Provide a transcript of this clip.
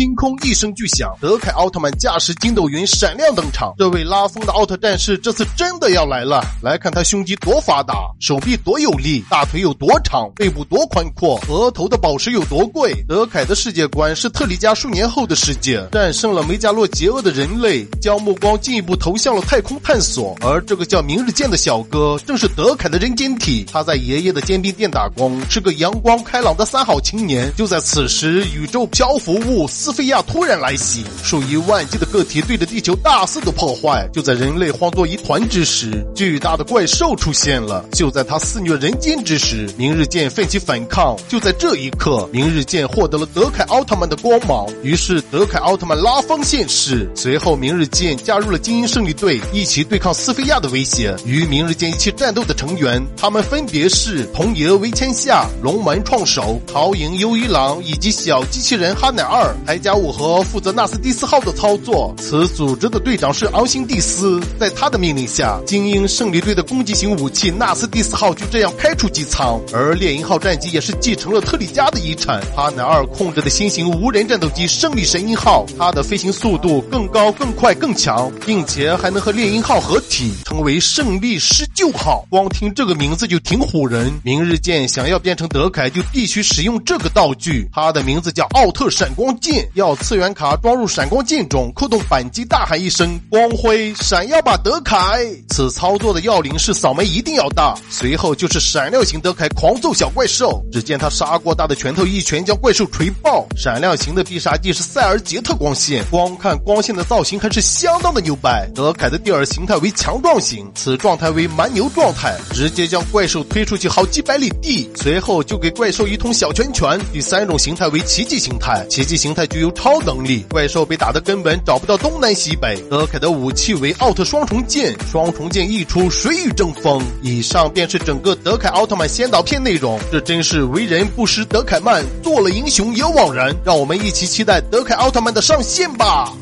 天空一声巨响，德凯奥特曼驾驶筋斗云闪亮登场。这位拉风的奥特战士这次真的要来了！来看他胸肌多发达，手臂多有力，大腿有多长，背部多宽阔，额头的宝石有多贵。德凯的世界观是特里加数年后的世界，战胜了梅加洛邪恶的人类，将目光进一步投向了太空探索。而这个叫明日剑的小哥，正是德凯的人间体。他在爷爷的煎饼店打工，是个阳光开朗的三好青年。就在此时，宇宙漂浮物四斯菲亚突然来袭，数以万计的个体对着地球大肆的破坏。就在人类慌作一团之时，巨大的怪兽出现了。就在他肆虐人间之时，明日剑奋起反抗。就在这一刻，明日剑获得了德凯奥特曼的光芒。于是，德凯奥特曼拉风现世。随后，明日剑加入了精英胜利队，一起对抗斯菲亚的威胁。与明日剑一起战斗的成员，他们分别是童爷维千夏、龙门创手、桃影优一郎以及小机器人哈乃二。台加五和负责纳斯蒂斯号的操作。此组织的队长是昂辛蒂斯，在他的命令下，精英胜利队的攻击型武器纳斯蒂斯号就这样开出机舱。而猎鹰号战机也是继承了特里加的遗产。哈南二控制的新型无人战斗机胜利神鹰号，它的飞行速度更高、更快、更强，并且还能和猎鹰号合体，成为胜利施救号。光听这个名字就挺唬人。明日剑想要变成德凯，就必须使用这个道具，它的名字叫奥特闪光剑。要次元卡装入闪光剑中，扣动扳机，大喊一声“光辉闪耀吧，德凯”。此操作的要领是扫眉一定要大，随后就是闪亮型德凯狂揍小怪兽。只见他砂锅大的拳头一拳将怪兽锤爆。闪亮型的必杀技是塞尔杰特光线，光看光线的造型还是相当的牛掰。德凯的第二形态为强壮型，此状态为蛮牛状态，直接将怪兽推出去好几百里地。随后就给怪兽一通小拳拳。第三种形态为奇迹形态，奇迹形态具有超能力，怪兽被打的根本找不到东南西北。德凯的武器为奥特双重剑，双重剑一出，谁与争锋。以上便是整个德凯奥特曼先导片内容。这真是为人不识德凯曼，做了英雄也枉然。让我们一起期待德凯奥特曼的上线吧。